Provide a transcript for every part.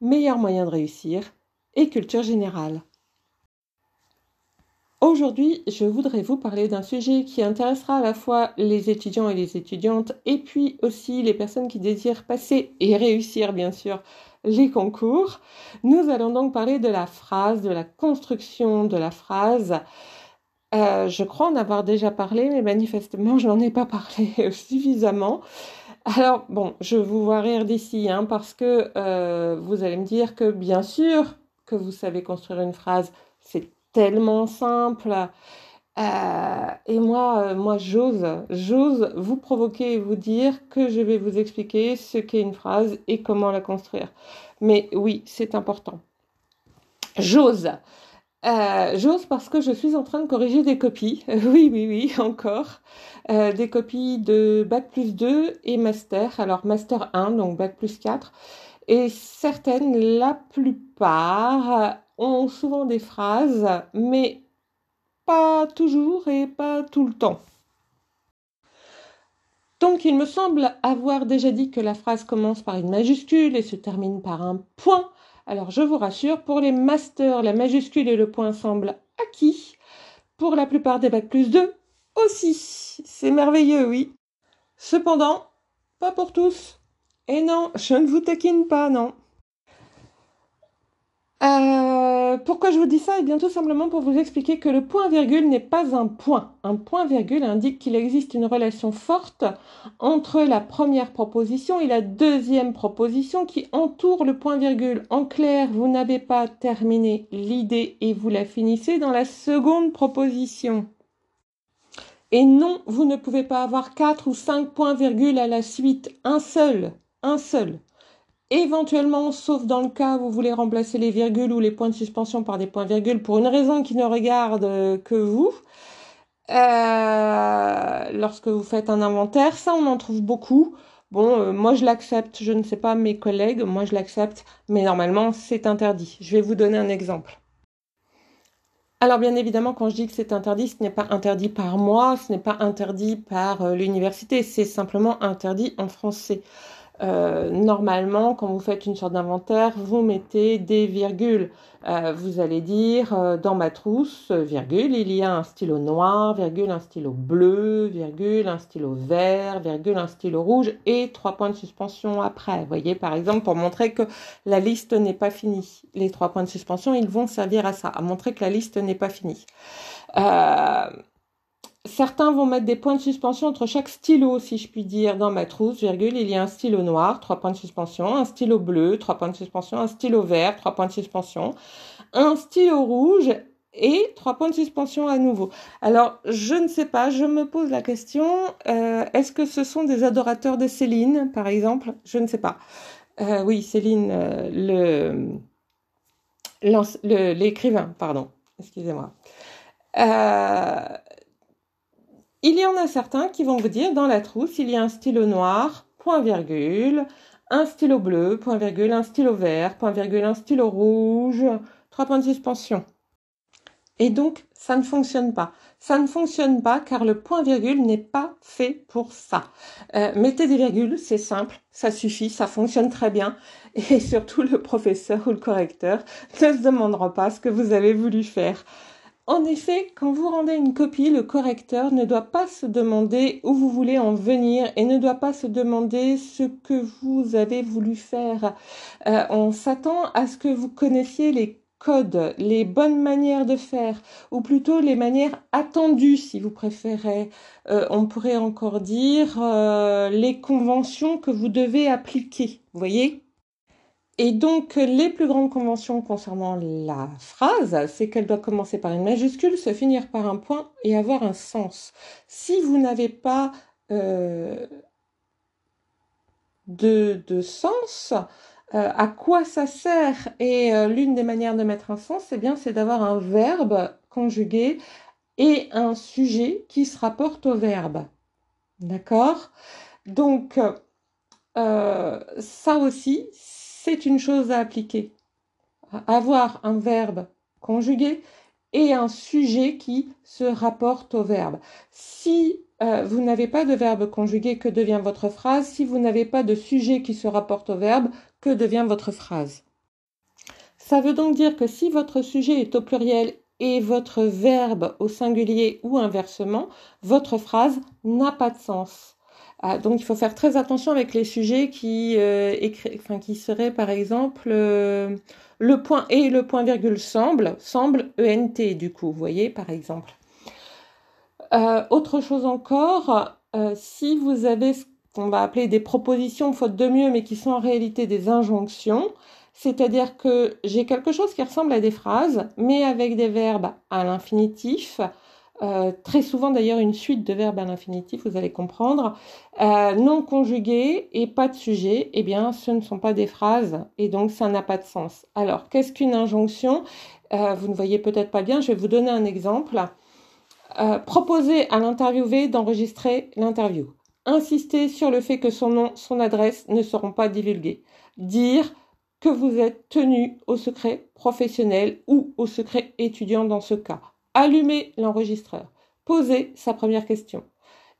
meilleurs moyens de réussir et culture générale. Aujourd'hui, je voudrais vous parler d'un sujet qui intéressera à la fois les étudiants et les étudiantes et puis aussi les personnes qui désirent passer et réussir bien sûr les concours. Nous allons donc parler de la phrase, de la construction de la phrase. Euh, je crois en avoir déjà parlé, mais manifestement, je n'en ai pas parlé suffisamment. Alors, bon, je vous vois rire d'ici, hein, parce que euh, vous allez me dire que bien sûr que vous savez construire une phrase, c'est tellement simple. Euh, et moi, moi, j'ose, j'ose vous provoquer et vous dire que je vais vous expliquer ce qu'est une phrase et comment la construire. Mais oui, c'est important. J'ose. Euh, j'ose parce que je suis en train de corriger des copies. oui, oui, oui, encore. Euh, des copies de Bac plus 2 et Master. Alors Master 1, donc Bac plus 4. Et certaines, la plupart, ont souvent des phrases, mais pas toujours et pas tout le temps. Donc il me semble avoir déjà dit que la phrase commence par une majuscule et se termine par un point. Alors je vous rassure, pour les masters, la majuscule et le point semblent acquis. Pour la plupart des bacs plus 2 aussi. C'est merveilleux, oui. Cependant, pas pour tous. Et non, je ne vous taquine pas, non. Euh, pourquoi je vous dis ça? Eh bien tout simplement pour vous expliquer que le point-virgule n'est pas un point. Un point-virgule indique qu'il existe une relation forte entre la première proposition et la deuxième proposition qui entoure le point-virgule. En clair, vous n'avez pas terminé l'idée et vous la finissez dans la seconde proposition. Et non, vous ne pouvez pas avoir quatre ou cinq points-virgules à la suite. Un seul. Un seul. Éventuellement, sauf dans le cas où vous voulez remplacer les virgules ou les points de suspension par des points-virgules pour une raison qui ne regarde que vous, euh, lorsque vous faites un inventaire, ça on en trouve beaucoup. Bon, euh, moi je l'accepte, je ne sais pas mes collègues, moi je l'accepte, mais normalement c'est interdit. Je vais vous donner un exemple. Alors bien évidemment, quand je dis que c'est interdit, ce n'est pas interdit par moi, ce n'est pas interdit par euh, l'université, c'est simplement interdit en français. Euh, normalement, quand vous faites une sorte d'inventaire, vous mettez des virgules. Euh, vous allez dire euh, dans ma trousse, virgule, il y a un stylo noir, virgule, un stylo bleu, virgule, un stylo vert, virgule, un stylo rouge et trois points de suspension après. Vous voyez, par exemple, pour montrer que la liste n'est pas finie. Les trois points de suspension, ils vont servir à ça, à montrer que la liste n'est pas finie. Certains vont mettre des points de suspension entre chaque stylo, si je puis dire, dans ma trousse, virgule, il y a un stylo noir, trois points de suspension, un stylo bleu, trois points de suspension, un stylo vert, trois points de suspension, un stylo rouge et trois points de suspension à nouveau. Alors, je ne sais pas, je me pose la question, euh, est-ce que ce sont des adorateurs de Céline, par exemple? Je ne sais pas. Euh, oui, Céline, euh, l'écrivain, pardon, excusez-moi. Euh, il y en a certains qui vont vous dire dans la trousse, il y a un stylo noir, point virgule, un stylo bleu, point virgule, un stylo vert, point virgule, un stylo rouge, trois points de suspension. Et donc, ça ne fonctionne pas. Ça ne fonctionne pas car le point virgule n'est pas fait pour ça. Euh, mettez des virgules, c'est simple, ça suffit, ça fonctionne très bien. Et surtout, le professeur ou le correcteur ne se demandera pas ce que vous avez voulu faire. En effet, quand vous rendez une copie, le correcteur ne doit pas se demander où vous voulez en venir et ne doit pas se demander ce que vous avez voulu faire. Euh, on s'attend à ce que vous connaissiez les codes, les bonnes manières de faire, ou plutôt les manières attendues si vous préférez. Euh, on pourrait encore dire euh, les conventions que vous devez appliquer. Voyez? Et donc, les plus grandes conventions concernant la phrase, c'est qu'elle doit commencer par une majuscule, se finir par un point et avoir un sens. Si vous n'avez pas euh, de, de, sens, Euh, à quoi ça sert? Et euh, l'une des manières de mettre un sens, c'est bien, c'est d'avoir un verbe conjugué et un sujet qui se rapporte au verbe. D'accord? Donc, ça aussi, c'est une chose à appliquer. Avoir un verbe conjugué et un sujet qui se rapporte au verbe. Si euh, vous n'avez pas de verbe conjugué, que devient votre phrase? Si vous n'avez pas de sujet qui se rapporte au verbe, que devient votre phrase? Ça veut donc dire que si votre sujet est au pluriel et votre verbe au singulier ou inversement, votre phrase n'a pas de sens. Ah, donc il faut faire très attention avec les sujets qui, euh, enfin, qui seraient par exemple euh, le point et le point virgule semble, semble ENT du coup, vous voyez par exemple. Euh, autre chose encore, si vous avez ce qu'on va appeler des propositions faute de mieux, mais qui sont en réalité des injonctions, c'est-à-dire que j'ai quelque chose qui ressemble à des phrases, mais avec des verbes à l'infinitif, euh, très souvent d'ailleurs une suite de verbes à l'infinitif, vous allez comprendre, non conjugués et pas de sujet, eh bien ce ne sont pas des phrases et donc ça n'a pas de sens. Alors qu'est-ce qu'une injonction? Vous ne voyez peut-être pas bien, je vais vous donner un exemple. Euh, proposer à l'interviewé d'enregistrer l'interview. Insister sur le fait que son nom, son adresse ne seront pas divulgués. Dire que vous êtes tenu au secret professionnel ou au secret étudiant dans ce cas. Allumer l'enregistreur. Poser sa première question.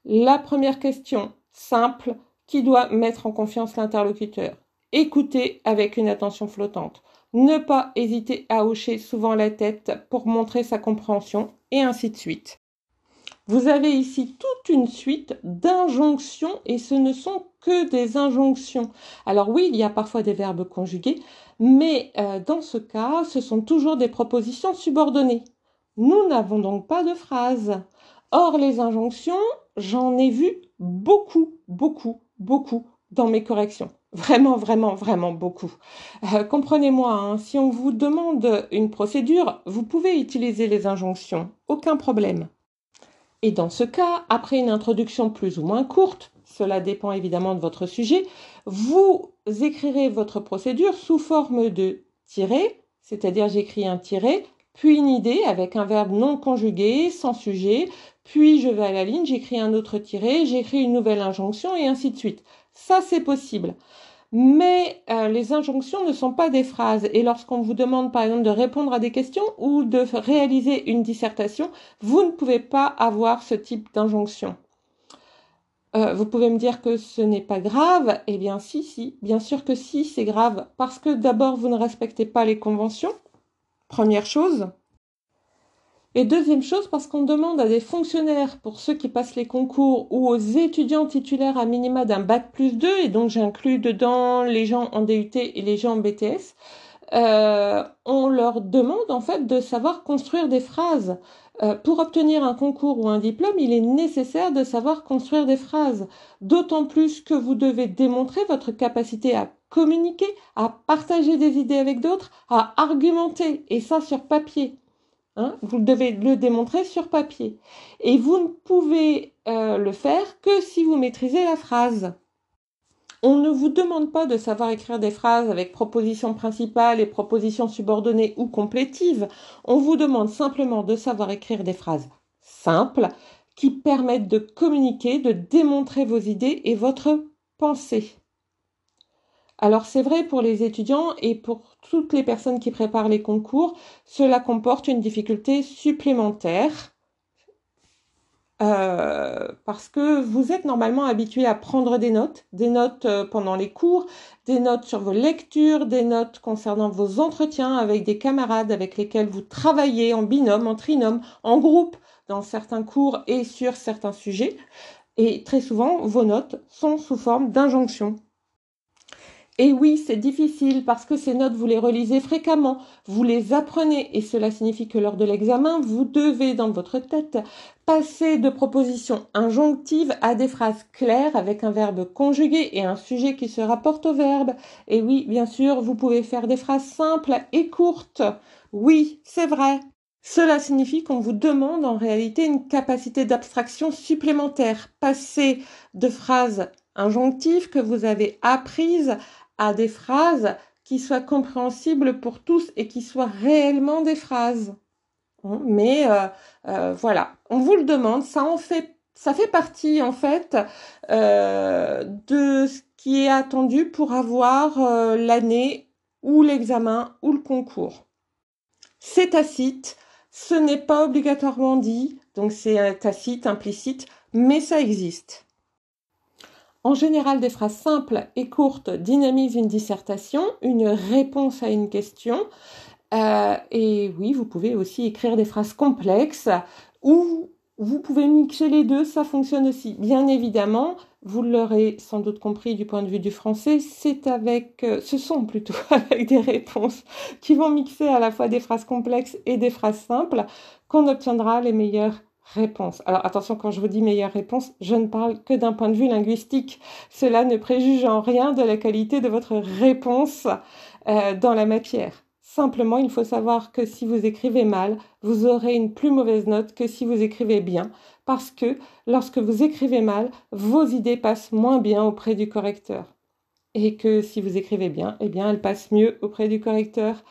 La première question simple qui doit mettre en confiance l'interlocuteur. Écouter avec une attention flottante. Ne pas hésiter à hocher souvent la tête pour montrer sa compréhension et ainsi de suite. Vous avez ici toute une suite d'injonctions et ce ne sont que des injonctions. Alors oui, il y a parfois des verbes conjugués, mais euh, dans ce cas, ce sont toujours des propositions subordonnées. Nous n'avons donc pas de phrase. Or, les injonctions, j'en ai vu beaucoup, beaucoup, beaucoup dans mes corrections. Vraiment, vraiment, vraiment beaucoup. Euh, comprenez-moi, hein, si on vous demande une procédure, vous pouvez utiliser les injonctions, aucun problème. Et dans ce cas, après une introduction plus ou moins courte, cela dépend évidemment de votre sujet, vous écrirez votre procédure sous forme de tiret, c'est-à-dire j'écris un tiret, puis une idée avec un verbe non conjugué, sans sujet, puis je vais à la ligne, j'écris un autre tiret, j'écris une nouvelle injonction et ainsi de suite. Ça, c'est possible mais euh, les injonctions ne sont pas des phrases. Et lorsqu'on vous demande par exemple de répondre à des questions ou de réaliser une dissertation, vous ne pouvez pas avoir ce type d'injonction. Euh, vous pouvez me dire que ce n'est pas grave? Eh bien si, si, bien sûr que si, c'est grave. Parce que d'abord, vous ne respectez pas les conventions. Première chose. Et deuxième chose, parce qu'on demande à des fonctionnaires, pour ceux qui passent les concours, ou aux étudiants titulaires à minima d'un bac plus 2, et donc j'inclus dedans les gens en DUT et les gens en BTS, euh, on leur demande en fait de savoir construire des phrases. Euh, pour obtenir un concours ou un diplôme, il est nécessaire de savoir construire des phrases. D'autant plus que vous devez démontrer votre capacité à communiquer, à partager des idées avec d'autres, à argumenter, et ça sur papier. Hein, vous devez le démontrer sur papier. Et vous ne pouvez euh, le faire que si vous maîtrisez la phrase. On ne vous demande pas de savoir écrire des phrases avec propositions principales et propositions subordonnées ou complétives. On vous demande simplement de savoir écrire des phrases simples qui permettent de communiquer, de démontrer vos idées et votre pensée. Alors c'est vrai pour les étudiants et pour toutes les personnes qui préparent les concours, cela comporte une difficulté supplémentaire euh, parce que vous êtes normalement habitué à prendre des notes, des notes euh, pendant les cours, des notes sur vos lectures, des notes concernant vos entretiens avec des camarades avec lesquels vous travaillez en binôme, en trinôme, en groupe dans certains cours et sur certains sujets. Et très souvent, vos notes sont sous forme d'injonctions. Et oui, c'est difficile parce que ces notes, vous les relisez fréquemment, vous les apprenez et cela signifie que lors de l'examen, vous devez dans votre tête passer de propositions injonctives à des phrases claires avec un verbe conjugué et un sujet qui se rapporte au verbe. Et oui, bien sûr, vous pouvez faire des phrases simples et courtes. Oui, c'est vrai. Cela signifie qu'on vous demande en réalité une capacité d'abstraction supplémentaire. Passer de phrases injonctives que vous avez apprises à des phrases qui soient compréhensibles pour tous et qui soient réellement des phrases. Mais euh, euh, voilà, on vous le demande, ça en fait, ça fait partie en fait euh, de ce qui est attendu pour avoir l'année ou l'examen ou le concours. C'est tacite, ce n'est pas obligatoirement dit, donc c'est tacite, implicite, mais ça existe. En général, des phrases simples et courtes dynamisent une dissertation, une réponse à une question. Euh, et oui, vous pouvez aussi écrire des phrases complexes ou vous pouvez mixer les deux, ça fonctionne aussi. Bien évidemment, vous l'aurez sans doute compris du point de vue du français, c'est avec, euh, ce sont plutôt avec des réponses qui vont mixer à la fois des phrases complexes et des phrases simples qu'on obtiendra les meilleures réponse. Alors attention, quand je vous dis meilleure réponse, je ne parle que d'un point de vue linguistique. Cela ne préjuge en rien de la qualité de votre réponse euh, dans la matière. Simplement, il faut savoir que si vous écrivez mal, vous aurez une plus mauvaise note que si vous écrivez bien, parce que lorsque vous écrivez mal, vos idées passent moins bien auprès du correcteur. Et que si vous écrivez bien, eh bien, elles passent mieux auprès du correcteur.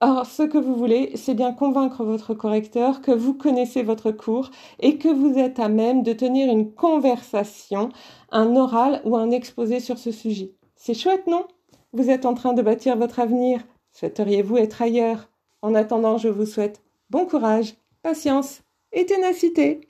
Or, ce que vous voulez, c'est bien convaincre votre correcteur que vous connaissez votre cours et que vous êtes à même de tenir une conversation, un oral ou un exposé sur ce sujet. C'est chouette, non? Vous êtes en train de bâtir votre avenir. Souhaiteriez-vous être ailleurs? En attendant, je vous souhaite bon courage, patience et ténacité.